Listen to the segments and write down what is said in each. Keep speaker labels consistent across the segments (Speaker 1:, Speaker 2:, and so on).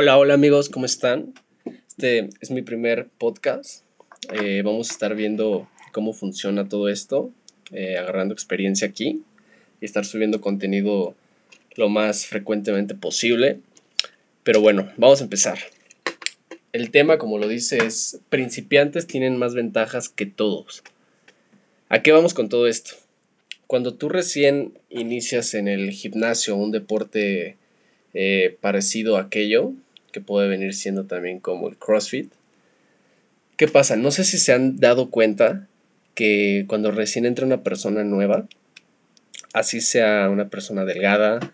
Speaker 1: Hola, hola amigos, ¿cómo están? Este es mi primer podcast. Eh, vamos a estar viendo cómo funciona todo esto, eh, agarrando experiencia aquí y estar subiendo contenido lo más frecuentemente posible. Pero bueno, vamos a empezar. El tema, como lo dice, es principiantes tienen más ventajas que todos. ¿A qué vamos con todo esto? Cuando tú recién inicias en el gimnasio un deporte eh, parecido a aquello, que puede venir siendo también como el CrossFit. ¿Qué pasa? No sé si se han dado cuenta que cuando recién entra una persona nueva, así sea una persona delgada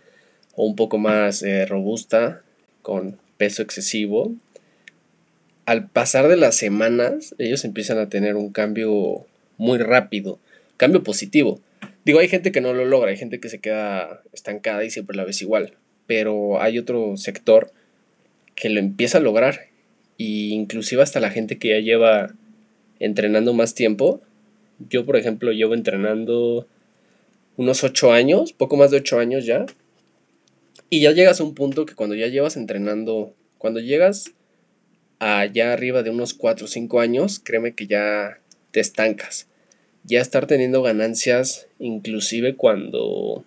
Speaker 1: o un poco más eh, robusta, con peso excesivo, al pasar de las semanas, ellos empiezan a tener un cambio muy rápido, cambio positivo. Digo, hay gente que no lo logra, hay gente que se queda estancada y siempre la ves igual pero hay otro sector que lo empieza a lograr y inclusive hasta la gente que ya lleva entrenando más tiempo. Yo, por ejemplo, llevo entrenando unos 8 años, poco más de 8 años ya. Y ya llegas a un punto que cuando ya llevas entrenando, cuando llegas allá arriba de unos 4 o 5 años, créeme que ya te estancas. Ya estar teniendo ganancias inclusive cuando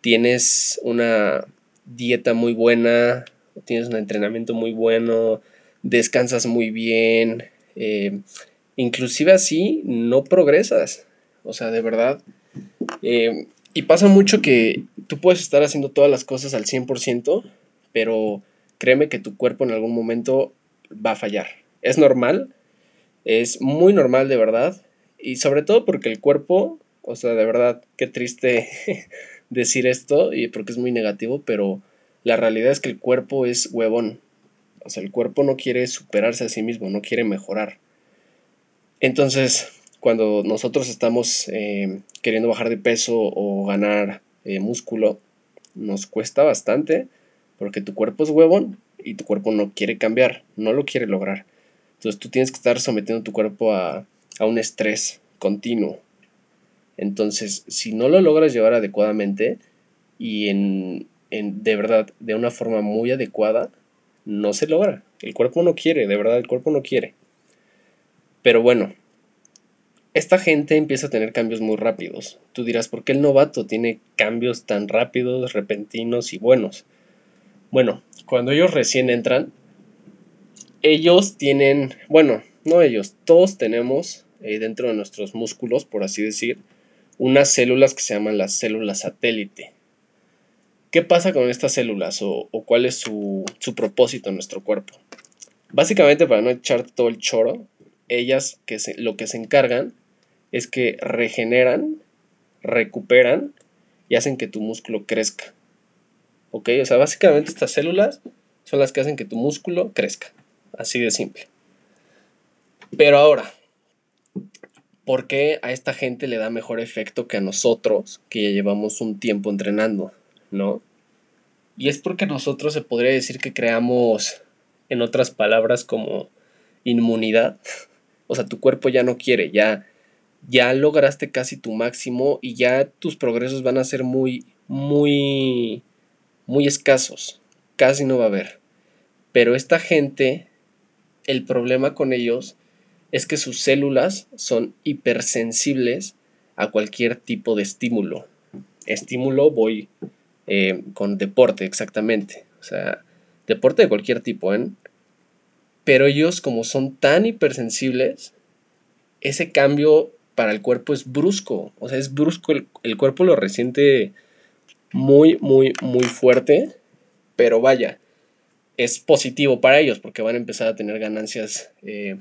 Speaker 1: tienes una dieta muy buena, tienes un entrenamiento muy bueno, descansas muy bien, eh, inclusive así no progresas. O sea, de verdad. Eh, y pasa mucho que tú puedes estar haciendo todas las cosas al 100%, pero créeme que tu cuerpo en algún momento va a fallar. Es normal, es muy normal de verdad, y sobre todo porque el cuerpo, o sea, de verdad, qué triste decir esto y porque es muy negativo, pero la realidad es que el cuerpo es huevón. O sea, el cuerpo no quiere superarse a sí mismo, no quiere mejorar. Entonces, cuando nosotros estamos eh, queriendo bajar de peso o ganar eh, músculo, nos cuesta bastante porque tu cuerpo es huevón y tu cuerpo no quiere cambiar, no lo quiere lograr. Entonces tú tienes que estar sometiendo tu cuerpo a, a un estrés continuo. Entonces, si no lo logras llevar adecuadamente y en, de verdad, de una forma muy adecuada, no se logra. El cuerpo no quiere, de verdad, el cuerpo no quiere. Pero bueno, esta gente empieza a tener cambios muy rápidos. Tú dirás, ¿por qué el novato tiene cambios tan rápidos, repentinos y buenos? Bueno, cuando ellos recién entran, ellos tienen, bueno, no ellos, todos tenemos eh, dentro de nuestros músculos, por así decir, unas células que se llaman las células satélite. ¿Qué pasa con estas células o, cuál es su, propósito en nuestro cuerpo? Básicamente, para no echar todo el choro, ellas que lo que se encargan es que regeneran, recuperan y hacen que tu músculo crezca. ¿Ok? O sea, básicamente estas células son las que hacen que tu músculo crezca. Así de simple. Pero ahora, ¿por qué a esta gente le da mejor efecto que a nosotros que ya llevamos un tiempo entrenando? ¿No? Y es porque nosotros se podría decir que creamos, en otras palabras, como inmunidad. O sea, tu cuerpo ya no quiere, ya, ya lograste casi tu máximo y ya tus progresos van a ser muy, muy, muy escasos. Casi no va a haber. Pero esta gente, el problema con ellos es que sus células son hipersensibles a cualquier tipo de estímulo. Estímulo voy eh, con deporte exactamente. O sea, deporte de cualquier tipo, ¿eh? Pero ellos como son tan hipersensibles, ese cambio para el cuerpo es brusco. O sea, es brusco, el, cuerpo lo resiente muy, muy, muy fuerte. Pero vaya, es positivo para ellos porque van a empezar a tener ganancias eh,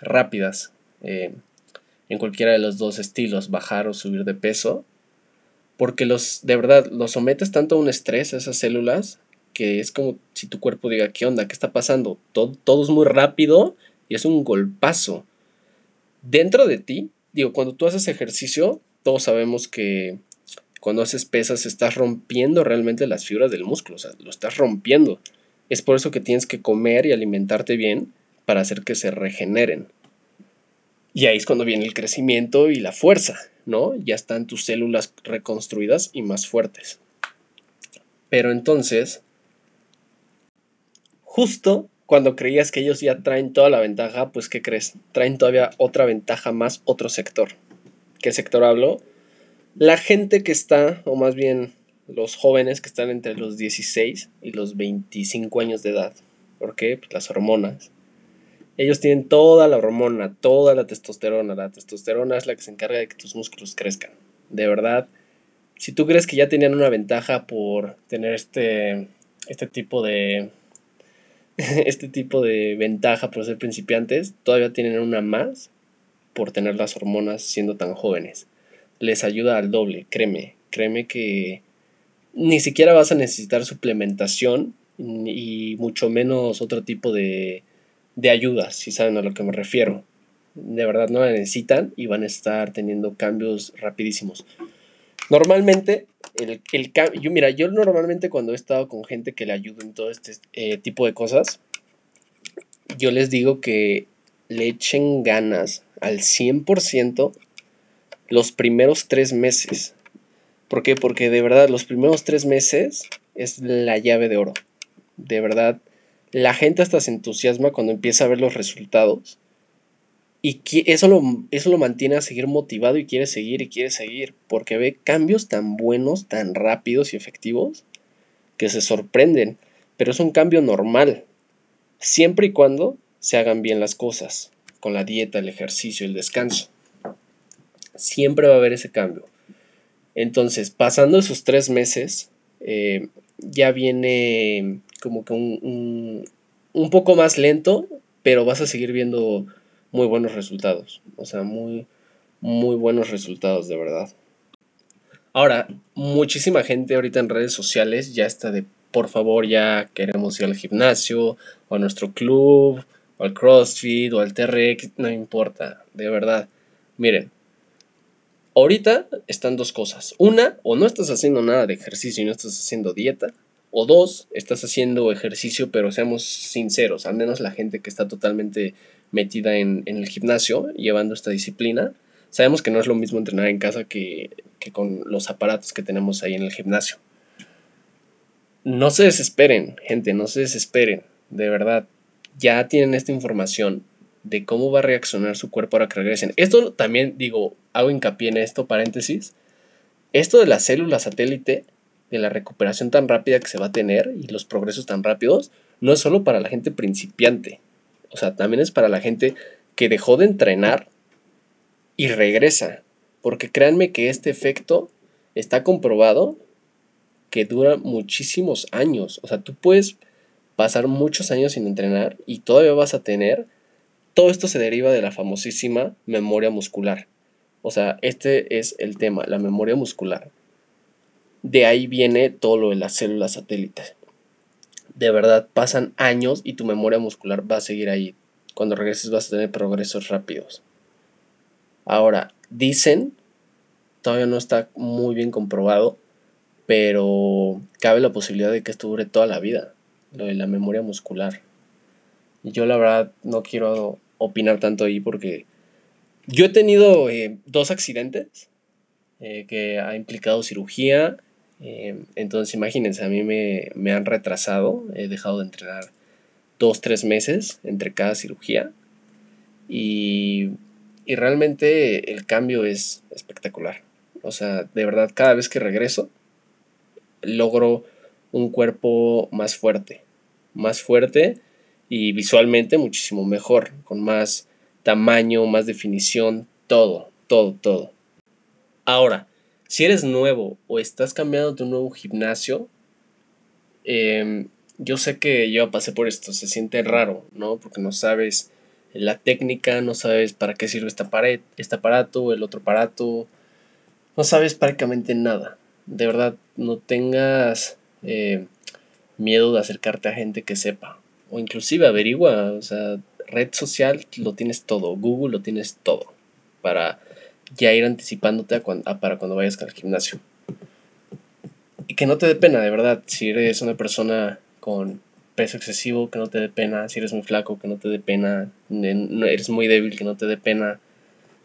Speaker 1: rápidas en cualquiera de los dos estilos, bajar o subir de peso porque los, de verdad, los sometes tanto a un estrés a esas células que es como si tu cuerpo diga, ¿qué onda? ¿Qué está pasando? Todo, todo es muy rápido y es un golpazo. Dentro de ti, digo, cuando tú haces ejercicio, todos sabemos que cuando haces pesas estás rompiendo realmente las fibras del músculo, o sea, lo estás rompiendo. Es por eso que tienes que comer y alimentarte bien para hacer que se regeneren. Y ahí es cuando viene el crecimiento y la fuerza. ¿No? Ya están tus células reconstruidas y más fuertes. Pero entonces, justo cuando creías que ellos ya traen toda la ventaja, pues ¿qué crees? Traen todavía otra ventaja más, otro sector. ¿Qué sector hablo? La gente que está, o más bien los jóvenes que están entre los 16 y los 25 años de edad. ¿Por qué? Pues las hormonas. Ellos tienen toda la hormona, toda la testosterona. La testosterona es la que se encarga de que tus músculos crezcan. De verdad, si tú crees que ya tenían una ventaja por tener este, este tipo de este tipo de ventaja por ser principiantes, todavía tienen una más por tener las hormonas siendo tan jóvenes. Les ayuda al doble, créeme, créeme que ni siquiera vas a necesitar suplementación y mucho menos otro tipo de, de ayuda, si saben a lo que me refiero. De verdad no la necesitan y van a estar teniendo cambios rapidísimos. Normalmente, el, el yo, mira, yo normalmente cuando he estado con gente que le ayudo en todo este eh, tipo de cosas, yo les digo que le echen ganas al 100% los primeros tres meses. ¿Por qué? Porque de verdad los primeros tres meses es la llave de oro. De verdad, la gente hasta se entusiasma cuando empieza a ver los resultados y eso lo, eso lo mantiene a seguir motivado y quiere seguir y quiere seguir, porque ve cambios tan buenos, tan rápidos y efectivos, que se sorprenden. Pero es un cambio normal, siempre y cuando se hagan bien las cosas, con la dieta, el ejercicio, el descanso. Siempre va a haber ese cambio. Entonces, pasando esos tres meses, eh, ya viene como que un, un poco más lento, pero vas a seguir viendo muy buenos resultados. O sea, muy, muy buenos resultados, de verdad. Ahora, muchísima gente ahorita en redes sociales ya está de, por favor, ya queremos ir al gimnasio, o a nuestro club, o al CrossFit, o al TRX, no importa, de verdad. Miren, ahorita están dos cosas. Una, o no estás haciendo nada de ejercicio y no estás haciendo dieta. O dos, estás haciendo ejercicio, pero seamos sinceros, al menos la gente que está totalmente metida en, el gimnasio llevando esta disciplina, sabemos que no es lo mismo entrenar en casa que, que con los aparatos que tenemos ahí en el gimnasio. No se desesperen, gente, no se desesperen, de verdad. Ya tienen esta información de cómo va a reaccionar su cuerpo ahora que regresen. Esto también, digo, hago hincapié en esto, paréntesis. Esto de la célula satélite, de la recuperación tan rápida que se va a tener y los progresos tan rápidos, no es solo para la gente principiante. O sea, también es para la gente que dejó de entrenar y regresa. Porque créanme que este efecto está comprobado que dura muchísimos años. O sea, tú puedes pasar muchos años sin entrenar y todavía vas a tener... Todo esto se deriva de la famosísima memoria muscular. O sea, este es el tema, la memoria muscular. De ahí viene todo lo de las células satélites de verdad pasan años y tu memoria muscular va a seguir ahí. Cuando regreses vas a tener progresos rápidos. Ahora, dicen, todavía no está muy bien comprobado, pero cabe la posibilidad de que esto dure toda la vida, lo de la memoria muscular. Yo la verdad no quiero opinar tanto ahí porque yo he tenido eh, dos accidentes eh, que ha implicado cirugía eh, entonces imagínense, a mí me, me, han retrasado, he dejado de entrenar dos, tres meses entre cada cirugía y, y realmente el cambio es espectacular. O sea, de verdad, cada vez que regreso, logro un cuerpo más fuerte, más fuerte y visualmente muchísimo mejor, con más tamaño, más definición, todo, todo, todo. Ahora, si eres nuevo o estás cambiando tu nuevo gimnasio, em, yo sé que yo pasé por esto, se siente raro, ¿no? Porque no sabes la técnica, no sabes para qué sirve esta pared, este aparato, el otro aparato, no sabes prácticamente nada. De verdad, no tengas eh, miedo de acercarte a gente que sepa. O inclusive averigua, o sea, red social lo tienes todo, Google lo tienes todo para ya ir anticipándote para cuando vayas al gimnasio. Y que no te dé pena, de verdad, si eres una persona con peso excesivo, que no te dé pena, si eres muy flaco, que no te dé pena, eres muy débil, que no te dé pena.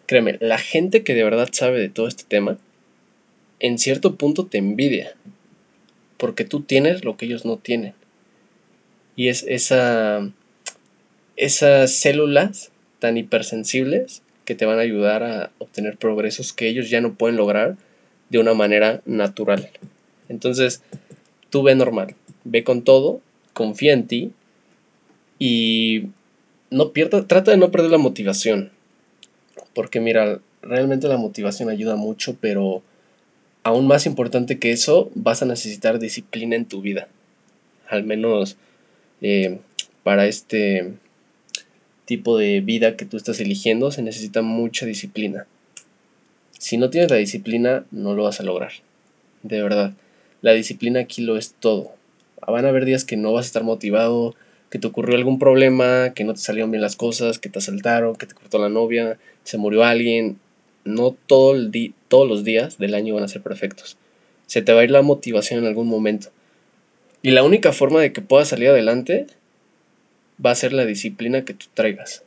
Speaker 1: Créeme, la gente que de verdad sabe de todo este tema, en cierto punto te envidia, porque tú tienes lo que ellos no tienen. Y es esa, esas células tan hipersensibles que te van a ayudar a obtener progresos que ellos ya no pueden lograr de una manera natural. Entonces, tú ve normal, ve con todo, confía en ti y no pierda, trata de no perder la motivación. Porque mira, realmente la motivación ayuda mucho, pero aún más importante que eso, vas a necesitar disciplina en tu vida. Al menos eh, para este tipo de vida que tú estás eligiendo se necesita mucha disciplina. Si no tienes la disciplina, no lo vas a lograr. De verdad. La disciplina aquí lo es todo. Van a haber días que no vas a estar motivado, que te ocurrió algún problema, que no te salieron bien las cosas, que te asaltaron, que te cortó la novia, se murió alguien. No todo el todos los días del año van a ser perfectos. Se te va a ir la motivación en algún momento. Y la única forma de que puedas salir adelante va a ser la disciplina que tú traigas.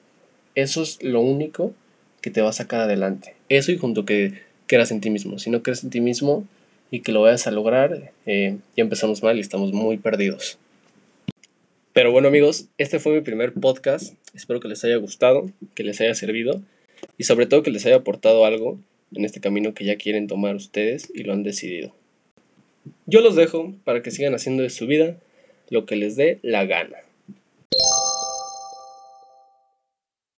Speaker 1: Eso es lo único que te va a sacar adelante. Eso y junto que creas en ti mismo. Si no crees en ti mismo y que lo vayas a lograr, eh, ya empezamos mal y estamos muy perdidos. Pero bueno amigos, este fue mi primer podcast. Espero que les haya gustado, que les haya servido y sobre todo que les haya aportado algo en este camino que ya quieren tomar ustedes y lo han decidido. Yo los dejo para que sigan haciendo de su vida lo que les dé la gana.